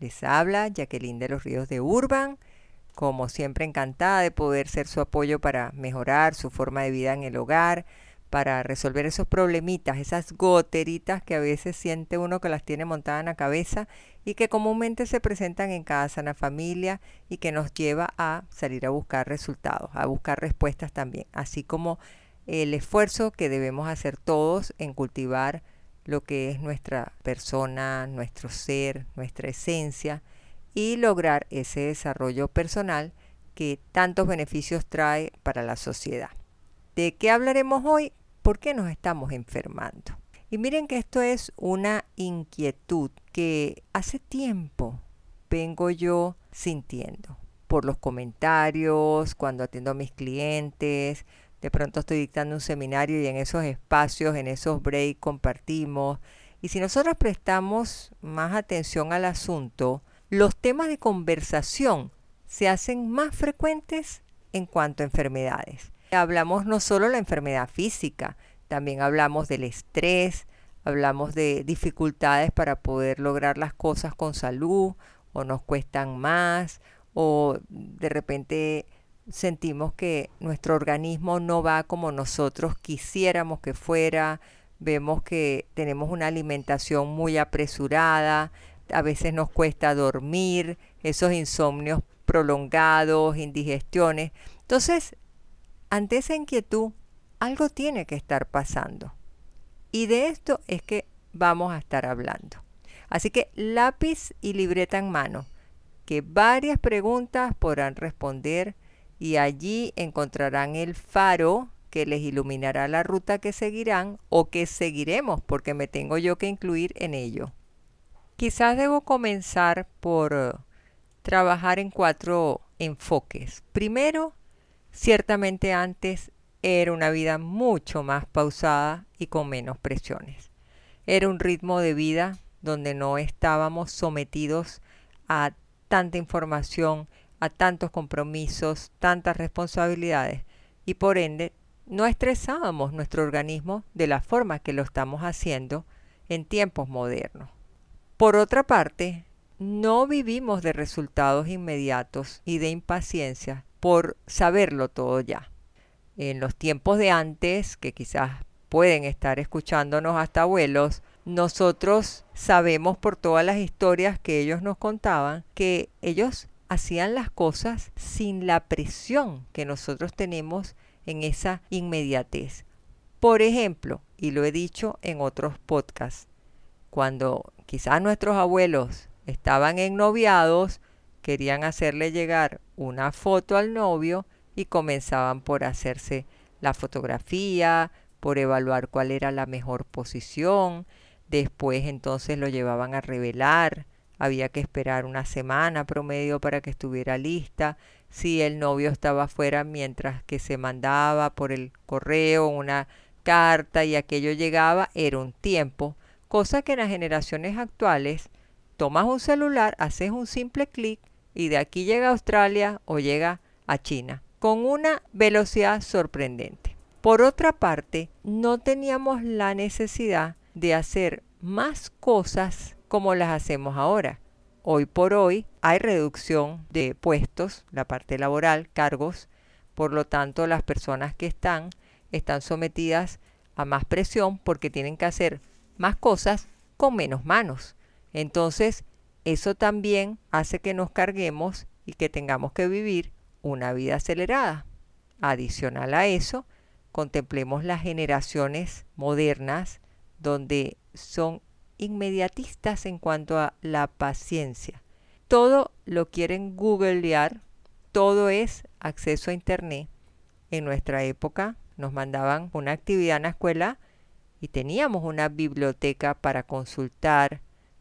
Les habla Jacqueline de los Ríos de Urban, como siempre encantada de poder ser su apoyo para mejorar su forma de vida en el hogar, para resolver esos problemitas, esas goteritas que a veces siente uno que las tiene montadas en la cabeza y que comúnmente se presentan en casa, en la familia y que nos lleva a salir a buscar resultados, a buscar respuestas también, así como el esfuerzo que debemos hacer todos en cultivar lo que es nuestra persona, nuestro ser, nuestra esencia y lograr ese desarrollo personal que tantos beneficios trae para la sociedad. ¿De qué hablaremos hoy? ¿Por qué nos estamos enfermando? Y miren que esto es una inquietud que hace tiempo vengo yo sintiendo por los comentarios, cuando atiendo a mis clientes, de pronto estoy dictando un seminario y en esos espacios, en esos breaks compartimos. Y si nosotros prestamos más atención al asunto, los temas de conversación se hacen más frecuentes en cuanto a enfermedades. Hablamos no solo de la enfermedad física, también hablamos del estrés, hablamos de dificultades para poder lograr las cosas con salud o nos cuestan más o de repente sentimos que nuestro organismo no va como nosotros quisiéramos que fuera, vemos que tenemos una alimentación muy apresurada, a veces nos cuesta dormir, esos insomnios prolongados, indigestiones. Entonces, ante esa inquietud, algo tiene que estar pasando. Y de esto es que vamos a estar hablando. Así que lápiz y libreta en mano, que varias preguntas podrán responder y allí encontrarán el faro que les iluminará la ruta que seguirán o que seguiremos porque me tengo yo que incluir en ello. Quizás debo comenzar por eh, trabajar en cuatro enfoques. Primero, ciertamente antes era una vida mucho más pausada y con menos presiones. Era un ritmo de vida donde no estábamos sometidos a tanta información a tantos compromisos, tantas responsabilidades y por ende no estresábamos nuestro organismo de la forma que lo estamos haciendo en tiempos modernos. Por otra parte, no vivimos de resultados inmediatos y de impaciencia por saberlo todo ya. En los tiempos de antes, que quizás pueden estar escuchándonos hasta abuelos, nosotros sabemos por todas las historias que ellos nos contaban que ellos hacían las cosas sin la presión que nosotros tenemos en esa inmediatez. Por ejemplo, y lo he dicho en otros podcasts, cuando quizás nuestros abuelos estaban ennoviados, querían hacerle llegar una foto al novio y comenzaban por hacerse la fotografía, por evaluar cuál era la mejor posición, después entonces lo llevaban a revelar, había que esperar una semana promedio para que estuviera lista. Si el novio estaba fuera mientras que se mandaba por el correo una carta y aquello llegaba, era un tiempo, cosa que en las generaciones actuales tomas un celular, haces un simple clic y de aquí llega a Australia o llega a China, con una velocidad sorprendente. Por otra parte, no teníamos la necesidad de hacer más cosas como las hacemos ahora. Hoy por hoy hay reducción de puestos, la parte laboral, cargos, por lo tanto las personas que están están sometidas a más presión porque tienen que hacer más cosas con menos manos. Entonces, eso también hace que nos carguemos y que tengamos que vivir una vida acelerada. Adicional a eso, contemplemos las generaciones modernas donde son inmediatistas en cuanto a la paciencia. Todo lo quieren googlear, todo es acceso a internet. En nuestra época nos mandaban una actividad en la escuela y teníamos una biblioteca para consultar,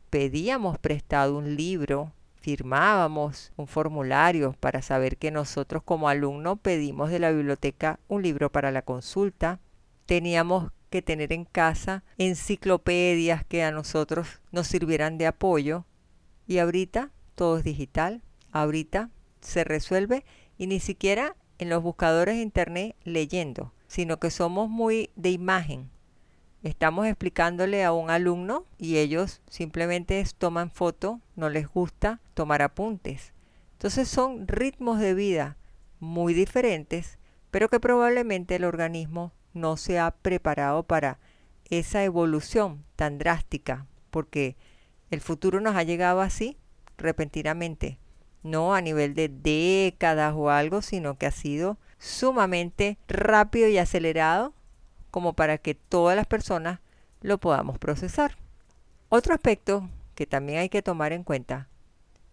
pedíamos prestado un libro firmábamos un formulario para saber que nosotros como alumno pedimos de la biblioteca un libro para la consulta. Teníamos que tener en casa enciclopedias que a nosotros nos sirvieran de apoyo. Y ahorita todo es digital. Ahorita se resuelve y ni siquiera en los buscadores de internet leyendo, sino que somos muy de imagen. Estamos explicándole a un alumno y ellos simplemente toman foto, no les gusta tomar apuntes. Entonces son ritmos de vida muy diferentes, pero que probablemente el organismo no se ha preparado para esa evolución tan drástica, porque el futuro nos ha llegado así, repentinamente, no a nivel de décadas o algo, sino que ha sido sumamente rápido y acelerado como para que todas las personas lo podamos procesar. Otro aspecto que también hay que tomar en cuenta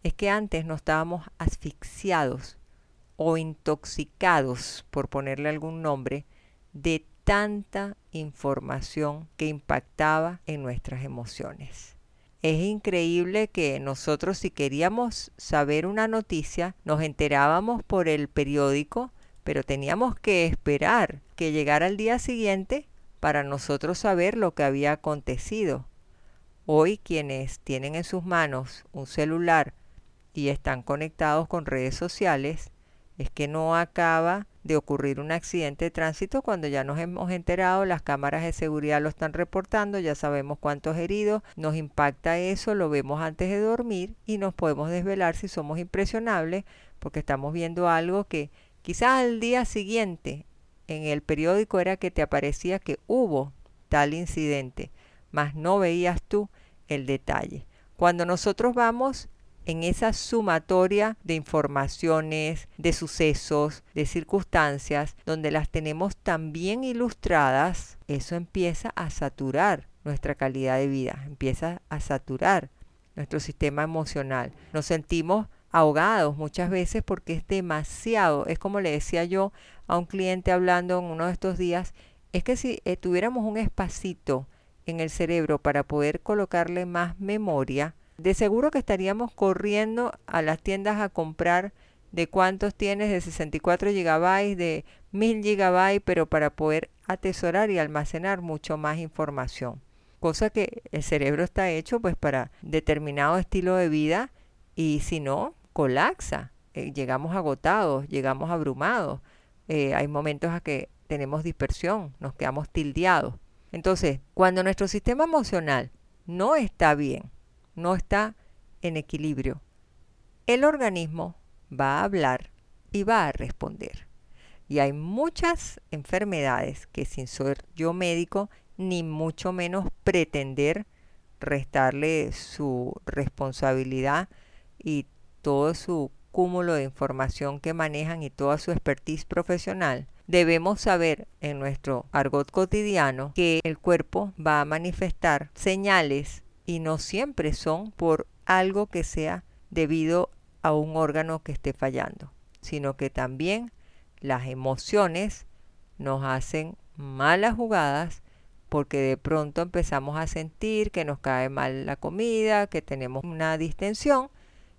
es que antes no estábamos asfixiados o intoxicados, por ponerle algún nombre, de tanta información que impactaba en nuestras emociones. Es increíble que nosotros si queríamos saber una noticia, nos enterábamos por el periódico, pero teníamos que esperar que llegara el día siguiente para nosotros saber lo que había acontecido. Hoy quienes tienen en sus manos un celular y están conectados con redes sociales, es que no acaba de ocurrir un accidente de tránsito cuando ya nos hemos enterado, las cámaras de seguridad lo están reportando, ya sabemos cuántos heridos, nos impacta eso, lo vemos antes de dormir y nos podemos desvelar si somos impresionables porque estamos viendo algo que quizás al día siguiente en el periódico era que te aparecía que hubo tal incidente, mas no veías tú el detalle. Cuando nosotros vamos en esa sumatoria de informaciones, de sucesos, de circunstancias, donde las tenemos tan bien ilustradas, eso empieza a saturar nuestra calidad de vida, empieza a saturar nuestro sistema emocional. Nos sentimos ahogados muchas veces porque es demasiado. Es como le decía yo a un cliente hablando en uno de estos días, es que si eh, tuviéramos un espacito en el cerebro para poder colocarle más memoria, de seguro que estaríamos corriendo a las tiendas a comprar de cuántos tienes de 64 GB, de 1000 GB, pero para poder atesorar y almacenar mucho más información. Cosa que el cerebro está hecho pues para determinado estilo de vida y si no, colapsa. Eh, llegamos agotados, llegamos abrumados. Eh, hay momentos a que tenemos dispersión, nos quedamos tildeados. Entonces, cuando nuestro sistema emocional no está bien, no está en equilibrio, el organismo va a hablar y va a responder. Y hay muchas enfermedades que sin ser yo médico, ni mucho menos pretender restarle su responsabilidad y todo su cúmulo de información que manejan y toda su expertise profesional, debemos saber en nuestro argot cotidiano que el cuerpo va a manifestar señales y no siempre son por algo que sea debido a un órgano que esté fallando, sino que también las emociones nos hacen malas jugadas porque de pronto empezamos a sentir que nos cae mal la comida, que tenemos una distensión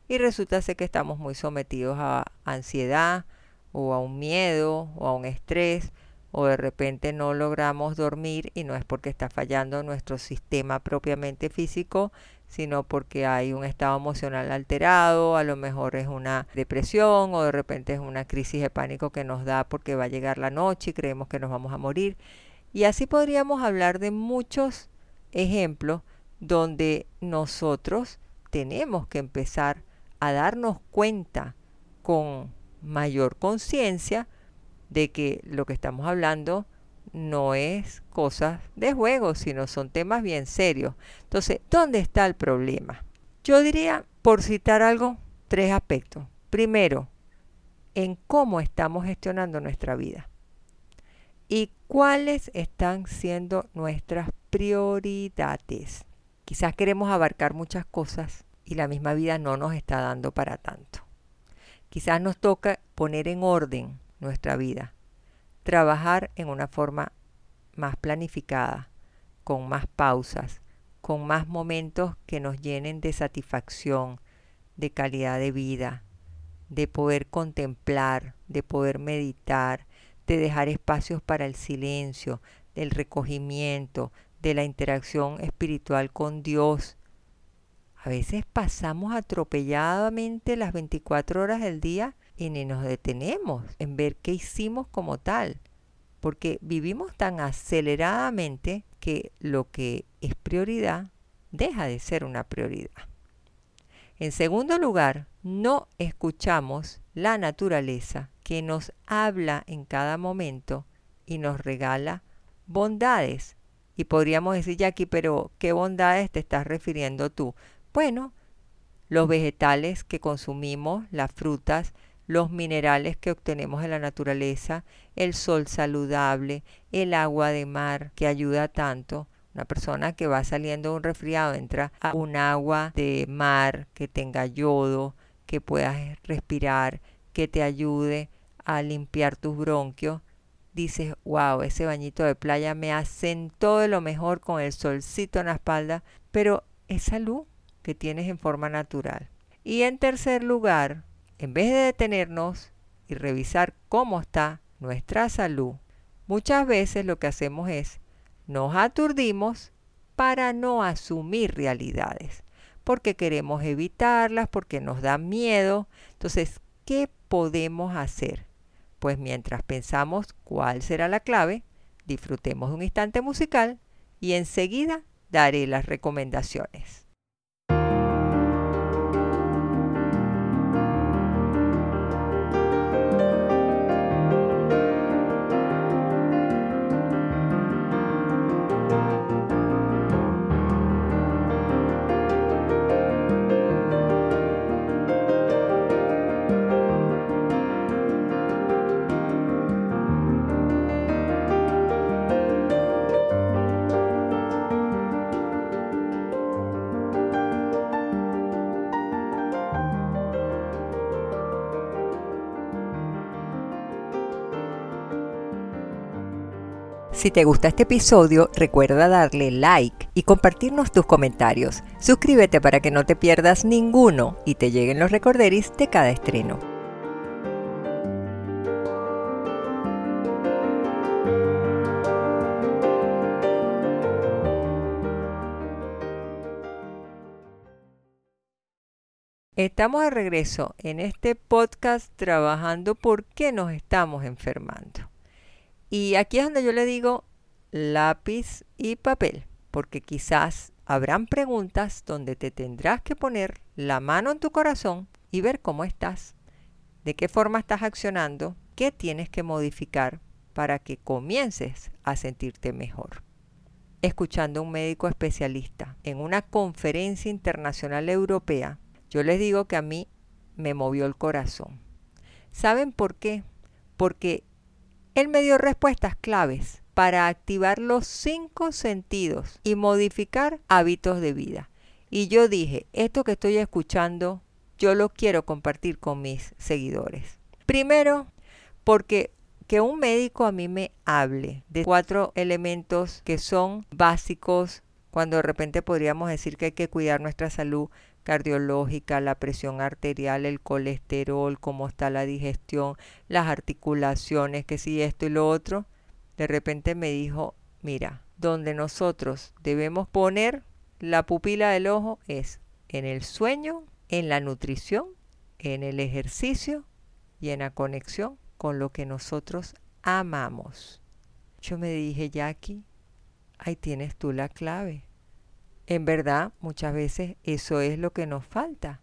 y resulta ser que estamos muy sometidos a ansiedad o a un miedo o a un estrés o de repente no logramos dormir y no es porque está fallando nuestro sistema propiamente físico, sino porque hay un estado emocional alterado, a lo mejor es una depresión o de repente es una crisis de pánico que nos da porque va a llegar la noche y creemos que nos vamos a morir. Y así podríamos hablar de muchos ejemplos donde nosotros tenemos que empezar a darnos cuenta con mayor conciencia de que lo que estamos hablando no es cosas de juego, sino son temas bien serios. Entonces, ¿dónde está el problema? Yo diría, por citar algo, tres aspectos. Primero, en cómo estamos gestionando nuestra vida y cuáles están siendo nuestras prioridades. Quizás queremos abarcar muchas cosas y la misma vida no nos está dando para tanto. Quizás nos toca poner en orden nuestra vida, trabajar en una forma más planificada, con más pausas, con más momentos que nos llenen de satisfacción, de calidad de vida, de poder contemplar, de poder meditar, de dejar espacios para el silencio, del recogimiento, de la interacción espiritual con Dios. A veces pasamos atropelladamente las 24 horas del día y ni nos detenemos en ver qué hicimos como tal, porque vivimos tan aceleradamente que lo que es prioridad deja de ser una prioridad. En segundo lugar, no escuchamos la naturaleza que nos habla en cada momento y nos regala bondades. Y podríamos decir, Jackie, pero ¿qué bondades te estás refiriendo tú? Bueno, los vegetales que consumimos, las frutas, los minerales que obtenemos en la naturaleza, el sol saludable, el agua de mar que ayuda tanto. Una persona que va saliendo de un resfriado entra a un agua de mar que tenga yodo, que puedas respirar, que te ayude a limpiar tus bronquios. Dices, wow, ese bañito de playa me asentó de lo mejor con el solcito en la espalda, pero es salud que tienes en forma natural. Y en tercer lugar, en vez de detenernos y revisar cómo está nuestra salud, muchas veces lo que hacemos es nos aturdimos para no asumir realidades, porque queremos evitarlas, porque nos da miedo. Entonces, ¿qué podemos hacer? Pues mientras pensamos cuál será la clave, disfrutemos de un instante musical y enseguida daré las recomendaciones. Si te gusta este episodio, recuerda darle like y compartirnos tus comentarios. Suscríbete para que no te pierdas ninguno y te lleguen los recorderis de cada estreno. Estamos de regreso en este podcast trabajando por qué nos estamos enfermando. Y aquí es donde yo le digo lápiz y papel, porque quizás habrán preguntas donde te tendrás que poner la mano en tu corazón y ver cómo estás, de qué forma estás accionando, qué tienes que modificar para que comiences a sentirte mejor. Escuchando a un médico especialista en una conferencia internacional europea, yo les digo que a mí me movió el corazón. ¿Saben por qué? Porque él me dio respuestas claves para activar los cinco sentidos y modificar hábitos de vida. Y yo dije, esto que estoy escuchando, yo lo quiero compartir con mis seguidores. Primero, porque que un médico a mí me hable de cuatro elementos que son básicos cuando de repente podríamos decir que hay que cuidar nuestra salud cardiológica, la presión arterial, el colesterol, cómo está la digestión, las articulaciones, que si esto y lo otro, de repente me dijo, mira, donde nosotros debemos poner la pupila del ojo es en el sueño, en la nutrición, en el ejercicio y en la conexión con lo que nosotros amamos. Yo me dije, Jackie, ahí tienes tú la clave. En verdad, muchas veces eso es lo que nos falta,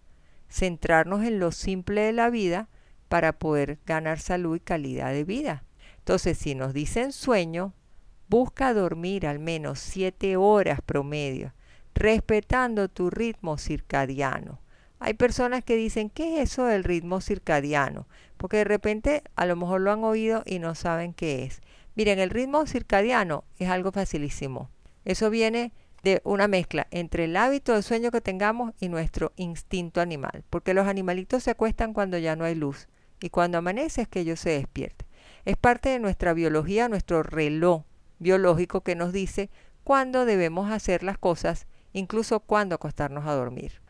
centrarnos en lo simple de la vida para poder ganar salud y calidad de vida. Entonces, si nos dicen sueño, busca dormir al menos siete horas promedio, respetando tu ritmo circadiano. Hay personas que dicen, ¿qué es eso del ritmo circadiano? Porque de repente a lo mejor lo han oído y no saben qué es. Miren, el ritmo circadiano es algo facilísimo. Eso viene de una mezcla entre el hábito de sueño que tengamos y nuestro instinto animal, porque los animalitos se acuestan cuando ya no hay luz y cuando amanece es que ellos se despierten. Es parte de nuestra biología, nuestro reloj biológico que nos dice cuándo debemos hacer las cosas, incluso cuándo acostarnos a dormir.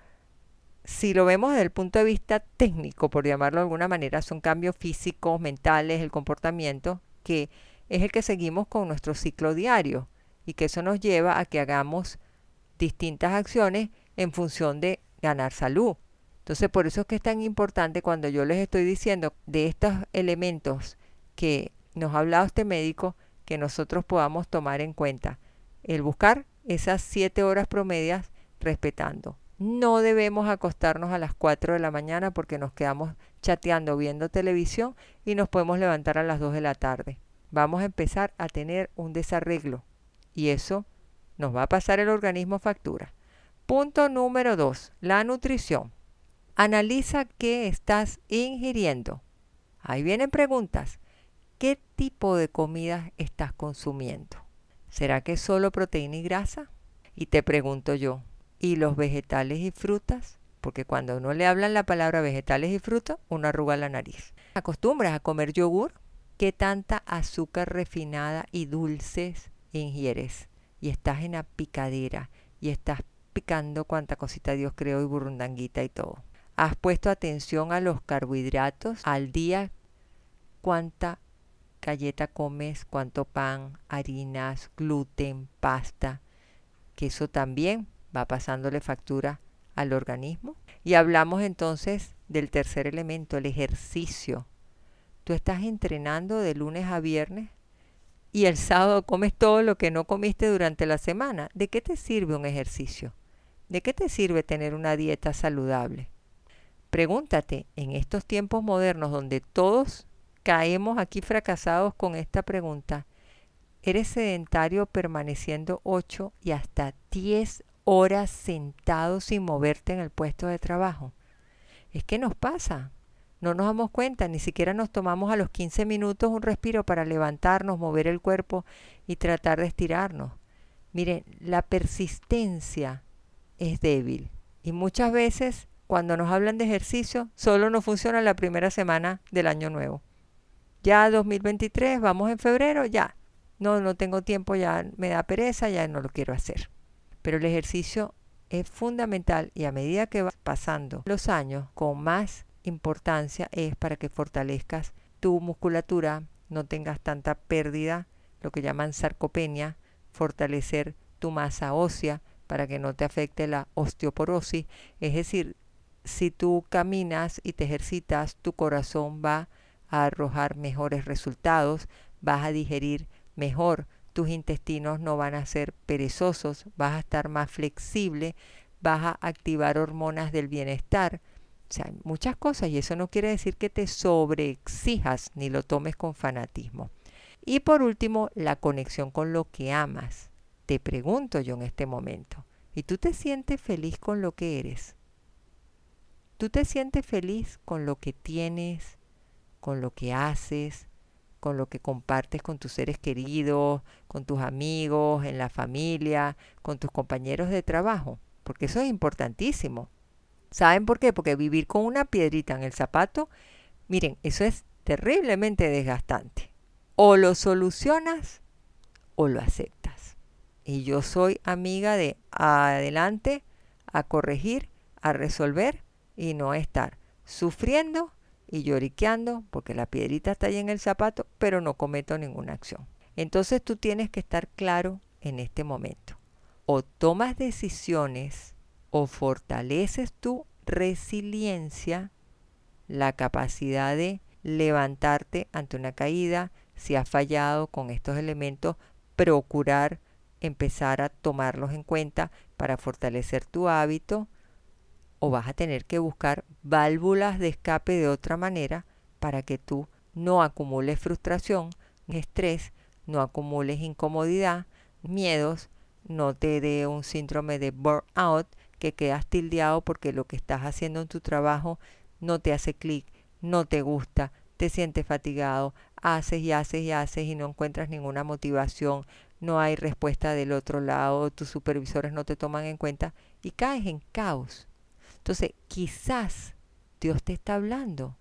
si lo vemos desde el punto de vista técnico, por llamarlo de alguna manera, son cambios físicos, mentales, el comportamiento, que es el que seguimos con nuestro ciclo diario y que eso nos lleva a que hagamos distintas acciones en función de ganar salud. Entonces, por eso es que es tan importante cuando yo les estoy diciendo de estos elementos que nos ha hablado este médico, que nosotros podamos tomar en cuenta el buscar esas siete horas promedias respetando. No debemos acostarnos a las 4 de la mañana porque nos quedamos chateando, viendo televisión y nos podemos levantar a las 2 de la tarde. Vamos a empezar a tener un desarreglo y eso nos va a pasar el organismo factura. Punto número 2. La nutrición. Analiza qué estás ingiriendo. Ahí vienen preguntas. ¿Qué tipo de comida estás consumiendo? ¿Será que solo proteína y grasa? Y te pregunto yo, ¿y los vegetales y frutas? Porque cuando uno le hablan la palabra vegetales y frutas, uno arruga la nariz. ¿Acostumbras a comer yogur? ¿Qué tanta azúcar refinada y dulces ingieres? Y estás en la picadera y estás picando cuanta cosita Dios creó y burrundanguita y todo. ¿Has puesto atención a los carbohidratos al día? ¿Cuánta galleta comes? ¿Cuánto pan, harinas, gluten, pasta? Que eso también va pasándole factura al organismo. Y hablamos entonces del tercer elemento, el ejercicio. Tú estás entrenando de lunes a viernes y el sábado comes todo lo que no comiste durante la semana. ¿De qué te sirve un ejercicio? ¿De qué te sirve tener una dieta saludable? Pregúntate, en estos tiempos modernos donde todos caemos aquí fracasados con esta pregunta, ¿eres sedentario permaneciendo 8 y hasta 10 horas sentado sin moverte en el puesto de trabajo? Es que nos pasa, no nos damos cuenta, ni siquiera nos tomamos a los 15 minutos un respiro para levantarnos, mover el cuerpo y tratar de estirarnos. Miren, la persistencia es débil y muchas veces cuando nos hablan de ejercicio, solo nos funciona la primera semana del año nuevo. Ya 2023, vamos en febrero, ya. No, no tengo tiempo, ya me da pereza, ya no lo quiero hacer. Pero el ejercicio es fundamental y a medida que vas pasando los años, con más importancia es para que fortalezcas tu musculatura, no tengas tanta pérdida, lo que llaman sarcopenia, fortalecer tu masa ósea para que no te afecte la osteoporosis, es decir, si tú caminas y te ejercitas, tu corazón va a arrojar mejores resultados, vas a digerir mejor, tus intestinos no van a ser perezosos, vas a estar más flexible, vas a activar hormonas del bienestar. O sea, muchas cosas y eso no quiere decir que te sobreexijas ni lo tomes con fanatismo. Y por último, la conexión con lo que amas. Te pregunto yo en este momento, ¿y tú te sientes feliz con lo que eres? Tú te sientes feliz con lo que tienes, con lo que haces, con lo que compartes con tus seres queridos, con tus amigos, en la familia, con tus compañeros de trabajo, porque eso es importantísimo. ¿Saben por qué? Porque vivir con una piedrita en el zapato, miren, eso es terriblemente desgastante. O lo solucionas o lo aceptas. Y yo soy amiga de adelante, a corregir, a resolver y no estar sufriendo y lloriqueando porque la piedrita está ahí en el zapato, pero no cometo ninguna acción. Entonces tú tienes que estar claro en este momento. O tomas decisiones o fortaleces tu resiliencia, la capacidad de levantarte ante una caída, si has fallado con estos elementos, procurar empezar a tomarlos en cuenta para fortalecer tu hábito, o vas a tener que buscar válvulas de escape de otra manera para que tú no acumules frustración, estrés, no acumules incomodidad, miedos, no te dé un síndrome de burnout, que quedas tildeado porque lo que estás haciendo en tu trabajo no te hace clic, no te gusta, te sientes fatigado, haces y haces y haces y no encuentras ninguna motivación, no hay respuesta del otro lado, tus supervisores no te toman en cuenta y caes en caos. Entonces, quizás Dios te está hablando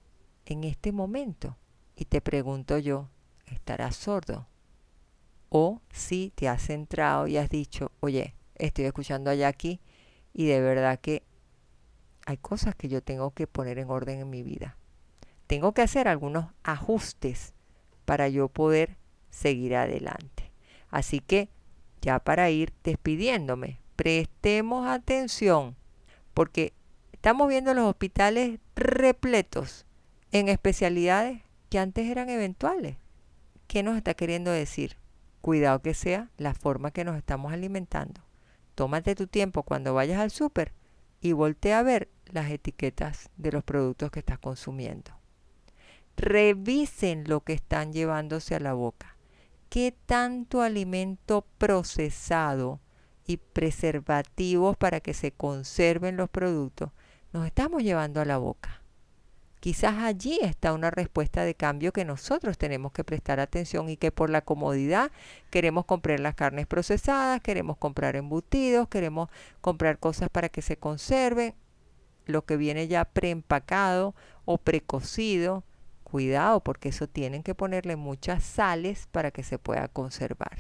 en este momento y te pregunto yo, ¿estarás sordo? O si te has centrado y has dicho, oye, estoy escuchando a Jackie y de verdad que hay cosas que yo tengo que poner en orden en mi vida. Tengo que hacer algunos ajustes para yo poder seguir adelante. Así que ya para ir despidiéndome, prestemos atención porque estamos viendo los hospitales repletos en especialidades que antes eran eventuales. ¿Qué nos está queriendo decir? Cuidado que sea la forma que nos estamos alimentando. Tómate tu tiempo cuando vayas al súper y voltea a ver las etiquetas de los productos que estás consumiendo. Revisen lo que están llevándose a la boca. ¿Qué tanto alimento procesado y preservativos para que se conserven los productos nos estamos llevando a la boca? Quizás allí está una respuesta de cambio que nosotros tenemos que prestar atención y que por la comodidad queremos comprar las carnes procesadas, queremos comprar embutidos, queremos comprar cosas para que se conserven, lo que viene ya preempacado o precocido. Cuidado porque eso tienen que ponerle muchas sales para que se pueda conservar.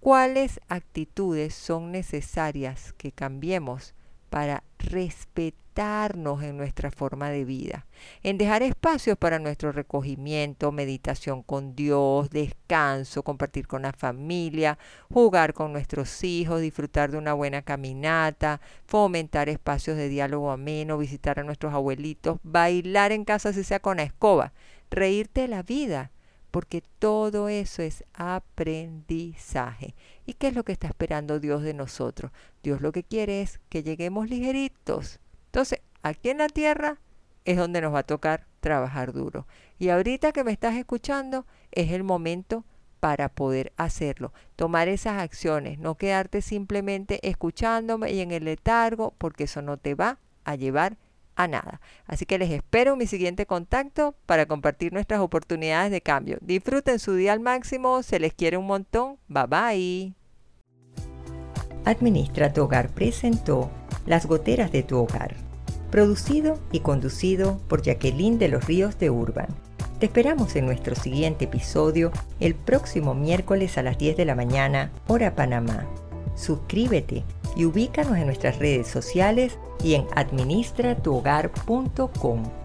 ¿Cuáles actitudes son necesarias que cambiemos para respetarnos en nuestra forma de vida, en dejar espacios para nuestro recogimiento, meditación con Dios, descanso, compartir con la familia, jugar con nuestros hijos, disfrutar de una buena caminata, fomentar espacios de diálogo ameno, visitar a nuestros abuelitos, bailar en casa si sea con la escoba, reírte de la vida, porque todo eso es aprendizaje. ¿Y qué es lo que está esperando Dios de nosotros? Dios lo que quiere es que lleguemos ligeritos. Entonces, aquí en la tierra es donde nos va a tocar trabajar duro. Y ahorita que me estás escuchando, es el momento para poder hacerlo, tomar esas acciones, no quedarte simplemente escuchándome y en el letargo, porque eso no te va a llevar a nada. Así que les espero en mi siguiente contacto para compartir nuestras oportunidades de cambio. Disfruten su día al máximo, se les quiere un montón. Bye bye. Administra tu hogar presentó Las goteras de tu hogar, producido y conducido por Jacqueline de los Ríos de Urban. Te esperamos en nuestro siguiente episodio el próximo miércoles a las 10 de la mañana, hora Panamá. Suscríbete y ubícanos en nuestras redes sociales y en administratuhogar.com.